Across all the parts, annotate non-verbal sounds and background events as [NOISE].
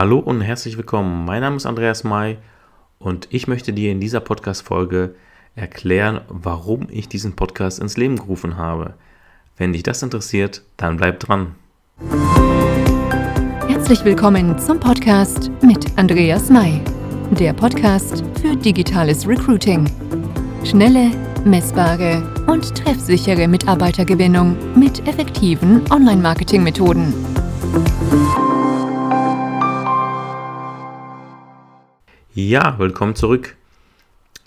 Hallo und herzlich willkommen. Mein Name ist Andreas May und ich möchte dir in dieser Podcast-Folge erklären, warum ich diesen Podcast ins Leben gerufen habe. Wenn dich das interessiert, dann bleib dran. Herzlich willkommen zum Podcast mit Andreas May, der Podcast für digitales Recruiting. Schnelle, messbare und treffsichere Mitarbeitergewinnung mit effektiven Online-Marketing-Methoden. Ja, willkommen zurück.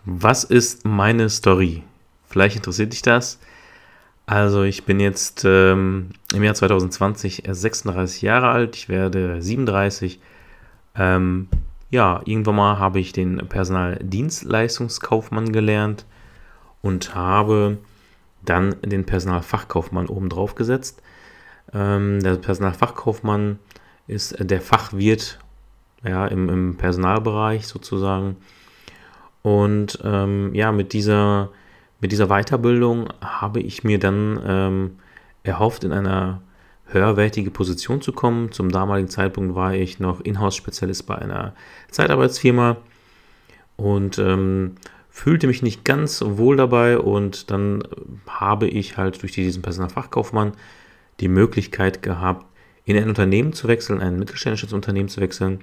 Was ist meine Story? Vielleicht interessiert dich das. Also ich bin jetzt ähm, im Jahr 2020 erst 36 Jahre alt. Ich werde 37. Ähm, ja, irgendwann mal habe ich den Personaldienstleistungskaufmann gelernt und habe dann den Personalfachkaufmann oben drauf gesetzt. Ähm, der Personalfachkaufmann ist der Fachwirt ja, im, im Personalbereich sozusagen. Und ähm, ja, mit dieser, mit dieser Weiterbildung habe ich mir dann ähm, erhofft, in einer höherwertige Position zu kommen. Zum damaligen Zeitpunkt war ich noch Inhouse-Spezialist bei einer Zeitarbeitsfirma und ähm, fühlte mich nicht ganz wohl dabei und dann habe ich halt durch diesen Personalfachkaufmann die Möglichkeit gehabt, in ein Unternehmen zu wechseln, ein mittelständisches Unternehmen zu wechseln,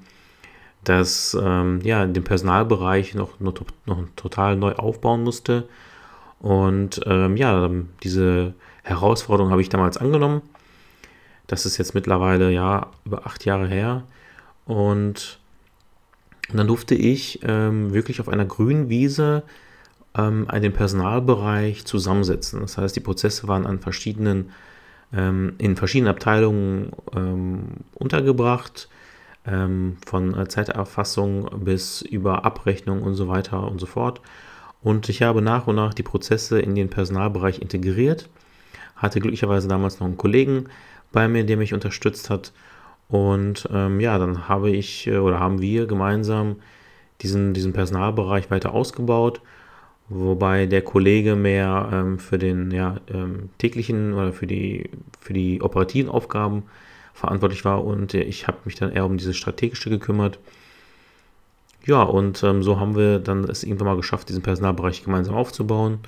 das ähm, ja, den Personalbereich noch, noch, noch total neu aufbauen musste. Und ähm, ja, diese Herausforderung habe ich damals angenommen. Das ist jetzt mittlerweile ja über acht Jahre her. Und dann durfte ich ähm, wirklich auf einer grünen Wiese ähm, den Personalbereich zusammensetzen. Das heißt, die Prozesse waren an verschiedenen, ähm, in verschiedenen Abteilungen ähm, untergebracht ähm, von äh, Zeiterfassung bis über Abrechnung und so weiter und so fort. Und ich habe nach und nach die Prozesse in den Personalbereich integriert. Hatte glücklicherweise damals noch einen Kollegen bei mir, der mich unterstützt hat. Und ähm, ja, dann habe ich äh, oder haben wir gemeinsam diesen, diesen Personalbereich weiter ausgebaut, wobei der Kollege mehr ähm, für den ja, ähm, täglichen oder für die, für die operativen Aufgaben verantwortlich war und ich habe mich dann eher um diese strategische gekümmert. Ja, und ähm, so haben wir dann es irgendwann mal geschafft, diesen Personalbereich gemeinsam aufzubauen.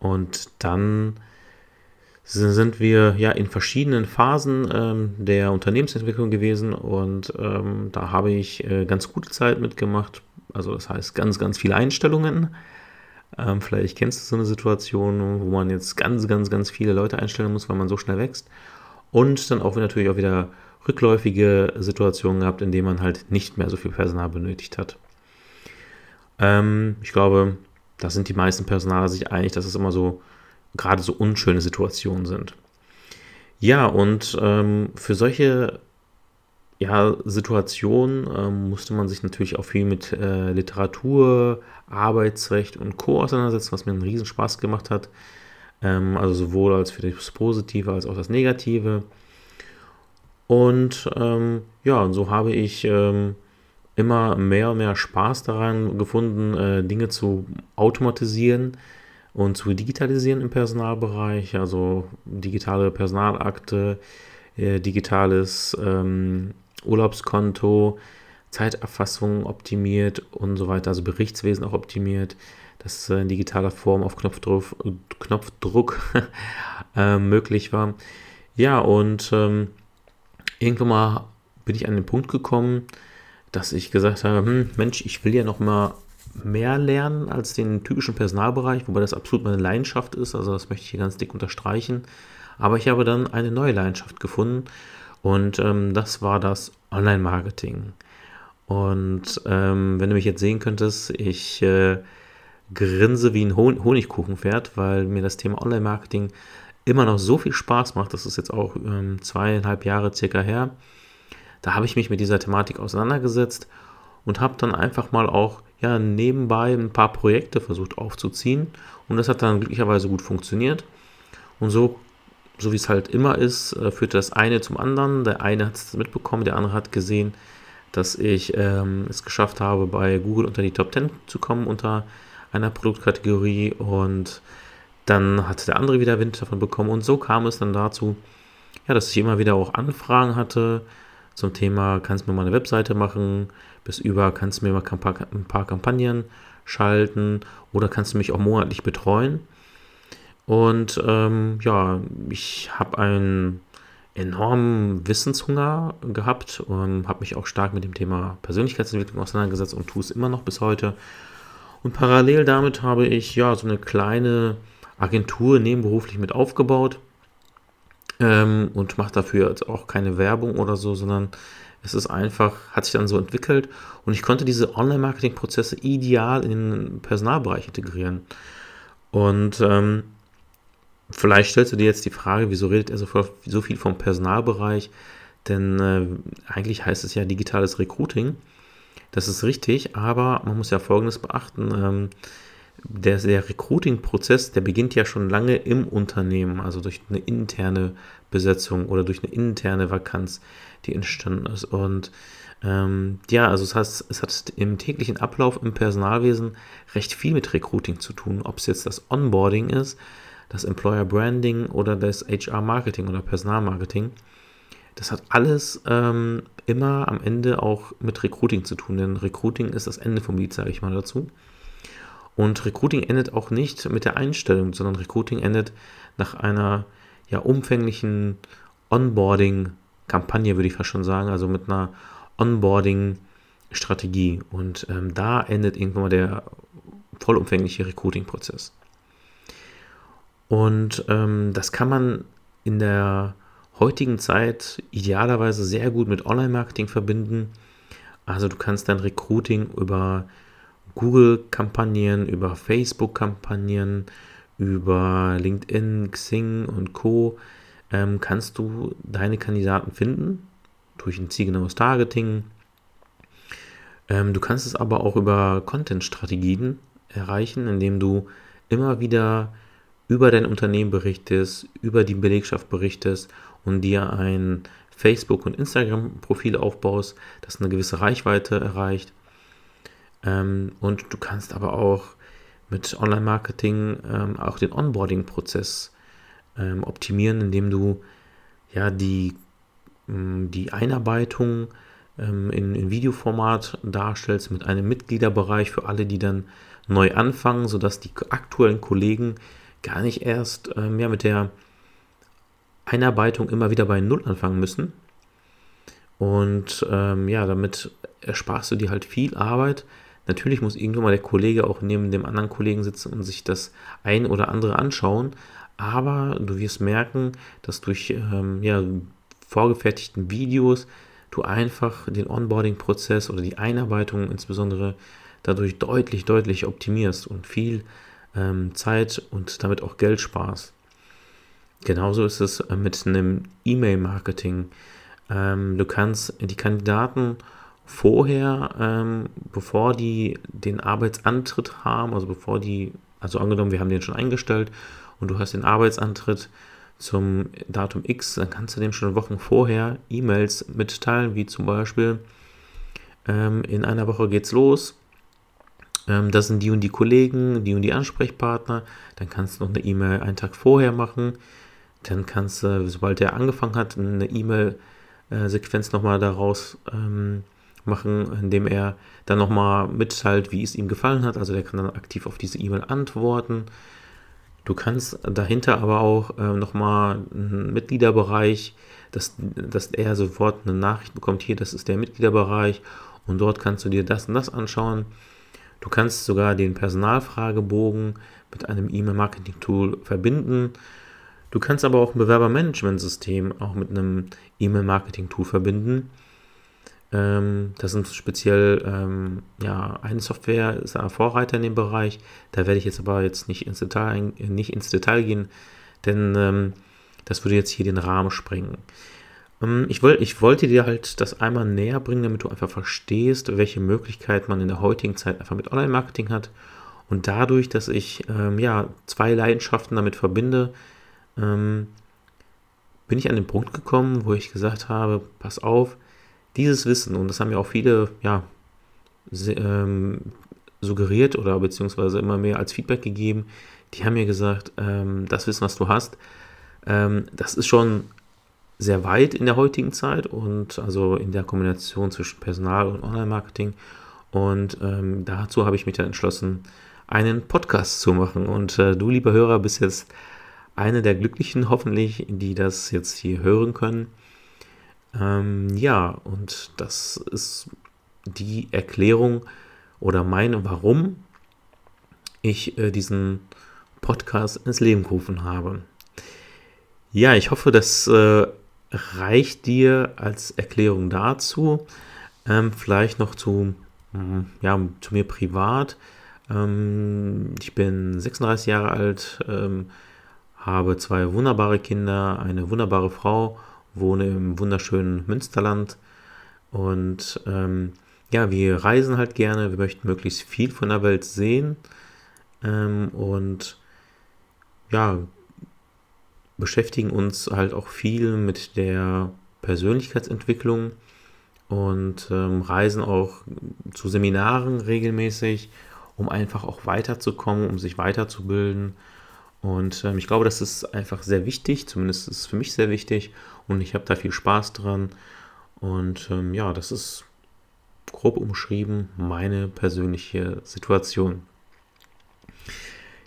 Und dann sind wir ja in verschiedenen Phasen ähm, der Unternehmensentwicklung gewesen und ähm, da habe ich äh, ganz gute Zeit mitgemacht. Also das heißt ganz, ganz viele Einstellungen. Ähm, vielleicht kennst du so eine Situation, wo man jetzt ganz, ganz, ganz viele Leute einstellen muss, weil man so schnell wächst. Und dann auch natürlich auch wieder rückläufige Situationen gehabt, in denen man halt nicht mehr so viel Personal benötigt hat. Ähm, ich glaube, da sind die meisten Personaler sich einig, dass es immer so gerade so unschöne Situationen sind. Ja, und ähm, für solche ja, Situationen ähm, musste man sich natürlich auch viel mit äh, Literatur, Arbeitsrecht und Co. auseinandersetzen, was mir einen riesen Spaß gemacht hat. Ähm, also sowohl als für das Positive als auch das Negative. Und ähm, ja, und so habe ich ähm, immer mehr und mehr Spaß daran gefunden, äh, Dinge zu automatisieren und zu digitalisieren im Personalbereich. Also digitale Personalakte, äh, digitales ähm, Urlaubskonto, Zeiterfassung optimiert und so weiter, also Berichtswesen auch optimiert das in digitaler Form auf Knopfdruck, Knopfdruck [LAUGHS] äh, möglich war. Ja, und ähm, irgendwann mal bin ich an den Punkt gekommen, dass ich gesagt habe, hm, Mensch, ich will ja noch mal mehr lernen als den typischen Personalbereich, wobei das absolut meine Leidenschaft ist, also das möchte ich hier ganz dick unterstreichen. Aber ich habe dann eine neue Leidenschaft gefunden und ähm, das war das Online-Marketing. Und ähm, wenn du mich jetzt sehen könntest, ich äh, grinse wie ein Hon Honigkuchenpferd, weil mir das Thema Online-Marketing immer noch so viel Spaß macht. Das ist jetzt auch ähm, zweieinhalb Jahre circa her. Da habe ich mich mit dieser Thematik auseinandergesetzt und habe dann einfach mal auch ja, nebenbei ein paar Projekte versucht aufzuziehen. Und das hat dann glücklicherweise gut funktioniert. Und so, so wie es halt immer ist, äh, führte das eine zum anderen. Der eine hat es mitbekommen, der andere hat gesehen, dass ich ähm, es geschafft habe, bei Google unter die Top 10 zu kommen, unter einer Produktkategorie und dann hat der andere wieder Wind davon bekommen und so kam es dann dazu, ja, dass ich immer wieder auch Anfragen hatte, zum Thema, kannst du mir mal eine Webseite machen, bis über, kannst du mir mal ein paar Kampagnen schalten oder kannst du mich auch monatlich betreuen. Und ähm, ja, ich habe einen enormen Wissenshunger gehabt und habe mich auch stark mit dem Thema Persönlichkeitsentwicklung auseinandergesetzt und tue es immer noch bis heute. Und parallel damit habe ich ja so eine kleine Agentur nebenberuflich mit aufgebaut ähm, und mache dafür jetzt auch keine Werbung oder so, sondern es ist einfach, hat sich dann so entwickelt und ich konnte diese Online-Marketing-Prozesse ideal in den Personalbereich integrieren. Und ähm, vielleicht stellst du dir jetzt die Frage, wieso redet er so, viel vom Personalbereich? Denn äh, eigentlich heißt es ja digitales Recruiting. Das ist richtig, aber man muss ja Folgendes beachten. Ähm, der, der Recruiting-Prozess, der beginnt ja schon lange im Unternehmen, also durch eine interne Besetzung oder durch eine interne Vakanz, die entstanden ist. Und ähm, ja, also das heißt, es hat im täglichen Ablauf im Personalwesen recht viel mit Recruiting zu tun, ob es jetzt das Onboarding ist, das Employer Branding oder das HR Marketing oder Personalmarketing. Das hat alles ähm, immer am Ende auch mit Recruiting zu tun, denn Recruiting ist das Ende vom Lied, sage ich mal dazu. Und Recruiting endet auch nicht mit der Einstellung, sondern Recruiting endet nach einer ja, umfänglichen Onboarding-Kampagne, würde ich fast schon sagen, also mit einer Onboarding-Strategie. Und ähm, da endet irgendwann mal der vollumfängliche Recruiting-Prozess. Und ähm, das kann man in der heutigen Zeit idealerweise sehr gut mit Online-Marketing verbinden. Also du kannst dein Recruiting über Google-Kampagnen, über Facebook-Kampagnen, über LinkedIn, Xing und Co. Ähm, kannst du deine Kandidaten finden durch ein zielgenaues Targeting. Ähm, du kannst es aber auch über Content-Strategien erreichen, indem du immer wieder über dein Unternehmen berichtest, über die Belegschaft berichtest und dir ein Facebook- und Instagram-Profil aufbaust, das eine gewisse Reichweite erreicht. Ähm, und du kannst aber auch mit Online-Marketing ähm, auch den Onboarding-Prozess ähm, optimieren, indem du ja die, ähm, die Einarbeitung in, in Videoformat darstellst mit einem Mitgliederbereich für alle, die dann neu anfangen, sodass die aktuellen Kollegen gar nicht erst ja, mit der Einarbeitung immer wieder bei Null anfangen müssen. Und ähm, ja, damit ersparst du dir halt viel Arbeit, Natürlich muss irgendwann mal der Kollege auch neben dem anderen Kollegen sitzen und sich das ein oder andere anschauen, aber du wirst merken, dass durch ähm, ja, vorgefertigten Videos du einfach den Onboarding-Prozess oder die Einarbeitung insbesondere dadurch deutlich, deutlich optimierst und viel ähm, Zeit und damit auch Geld sparst. Genauso ist es äh, mit einem E-Mail-Marketing. Ähm, du kannst die Kandidaten vorher, ähm, bevor die den Arbeitsantritt haben, also bevor die, also angenommen, wir haben den schon eingestellt und du hast den Arbeitsantritt zum Datum X, dann kannst du dem schon Wochen vorher E-Mails mitteilen, wie zum Beispiel, ähm, in einer Woche geht's los, ähm, das sind die und die Kollegen, die und die Ansprechpartner, dann kannst du noch eine E-Mail einen Tag vorher machen, dann kannst du, sobald der angefangen hat, eine E-Mail-Sequenz nochmal daraus ähm, machen, indem er dann nochmal mitteilt, wie es ihm gefallen hat. Also der kann dann aktiv auf diese E-Mail antworten. Du kannst dahinter aber auch äh, nochmal einen Mitgliederbereich, dass, dass er sofort eine Nachricht bekommt, hier, das ist der Mitgliederbereich und dort kannst du dir das und das anschauen. Du kannst sogar den Personalfragebogen mit einem E-Mail-Marketing-Tool verbinden. Du kannst aber auch ein Bewerbermanagementsystem auch mit einem E-Mail-Marketing-Tool verbinden. Ähm, das sind speziell ähm, ja, eine Software, ist ein Vorreiter in dem Bereich. Da werde ich jetzt aber jetzt nicht ins Detail, nicht ins Detail gehen, denn ähm, das würde jetzt hier den Rahmen sprengen. Ähm, ich, wollt, ich wollte dir halt das einmal näher bringen, damit du einfach verstehst, welche Möglichkeiten man in der heutigen Zeit einfach mit Online-Marketing hat. Und dadurch, dass ich ähm, ja, zwei Leidenschaften damit verbinde, ähm, bin ich an den Punkt gekommen, wo ich gesagt habe, pass auf, dieses Wissen, und das haben ja auch viele ja, ähm, suggeriert oder beziehungsweise immer mehr als Feedback gegeben, die haben mir gesagt, ähm, das Wissen, was du hast, ähm, das ist schon sehr weit in der heutigen Zeit und also in der Kombination zwischen Personal und Online-Marketing. Und ähm, dazu habe ich mich dann entschlossen, einen Podcast zu machen. Und äh, du, lieber Hörer, bist jetzt eine der Glücklichen, hoffentlich, die das jetzt hier hören können. Ähm, ja, und das ist die Erklärung oder meine, warum ich äh, diesen Podcast ins Leben gerufen habe. Ja, ich hoffe, das äh, reicht dir als Erklärung dazu. Ähm, vielleicht noch zu, mm, ja, zu mir privat. Ähm, ich bin 36 Jahre alt, ähm, habe zwei wunderbare Kinder, eine wunderbare Frau, wohne im wunderschönen Münsterland. Und ähm, ja, wir reisen halt gerne, wir möchten möglichst viel von der Welt sehen. Ähm, und ja, beschäftigen uns halt auch viel mit der Persönlichkeitsentwicklung und ähm, reisen auch zu Seminaren regelmäßig, um einfach auch weiterzukommen, um sich weiterzubilden. Und ähm, ich glaube, das ist einfach sehr wichtig, zumindest ist es für mich sehr wichtig und ich habe da viel Spaß dran. Und ähm, ja, das ist grob umschrieben meine persönliche Situation.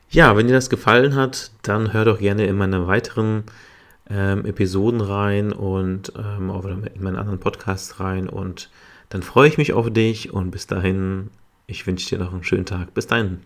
Ja, wenn dir das gefallen hat, dann hör doch gerne in meine weiteren ähm, Episoden rein und ähm, in meinen anderen Podcasts rein. Und dann freue ich mich auf dich und bis dahin, ich wünsche dir noch einen schönen Tag. Bis dahin.